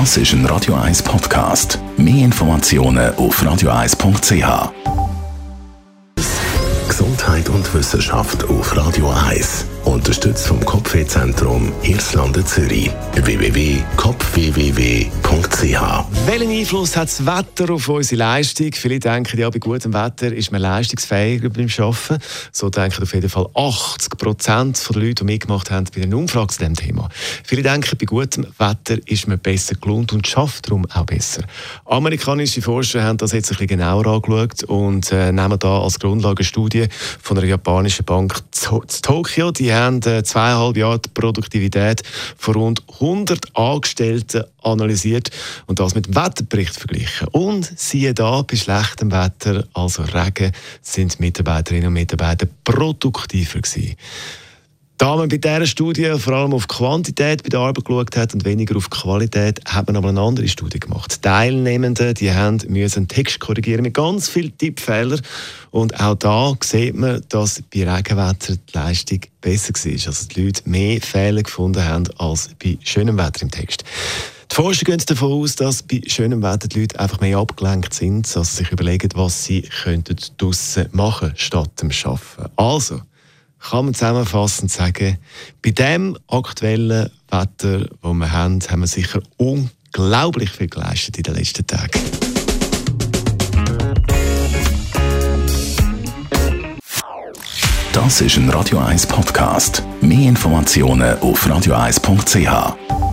Das ist ein Radio 1 Podcast. Mehr Informationen auf radio1.ch. Gesundheit und Wissenschaft auf Radio 1. Unterstützt vom Kopfwehzentrum Irlande Zürich. www.kopfwww.ch Welchen Einfluss hat das Wetter auf unsere Leistung? Viele denken, ja, bei gutem Wetter ist man leistungsfähiger beim Arbeiten. So denken auf jeden Fall 80 Prozent der Leute, die mitgemacht haben bei einer Umfrage zu diesem Thema. Viele denken, bei gutem Wetter ist man besser gelohnt und schafft darum auch besser. Amerikanische Forscher haben das jetzt ein bisschen genauer angeschaut und äh, nehmen da als Grundlage eine Studie von einer japanischen Bank zu Tokio. Die haben äh, zweieinhalb Jahre die Produktivität von rund 100 Angestellten analysiert und das mit Wetterbericht verglichen. Und siehe da, bei schlechtem Wetter, also Regen, sind Mitarbeiterinnen und Mitarbeiter produktiver gewesen. Da man bei dieser Studie vor allem auf Quantität bei der Arbeit geschaut hat und weniger auf Qualität, hat man aber eine andere Studie gemacht. Die Teilnehmenden die müssen einen Text korrigieren mit ganz vielen Tippfehlern. Und auch da sieht man, dass bei Regenwetter die Leistung besser war. Also die Leute mehr Fehler gefunden haben als bei schönem Wetter im Text. Die Forscher gehen davon aus, dass bei schönem Wetter die Leute einfach mehr abgelenkt sind, also sich überlegen, was sie könnten draussen machen statt dem Arbeiten. Also, kann man zusammenfassend sagen, bei dem aktuellen Wetter, das wir haben, haben wir sicher unglaublich viel geleistet in den letzten Tagen. Das ist ein Radio 1 Podcast. Mehr Informationen auf radio1.ch.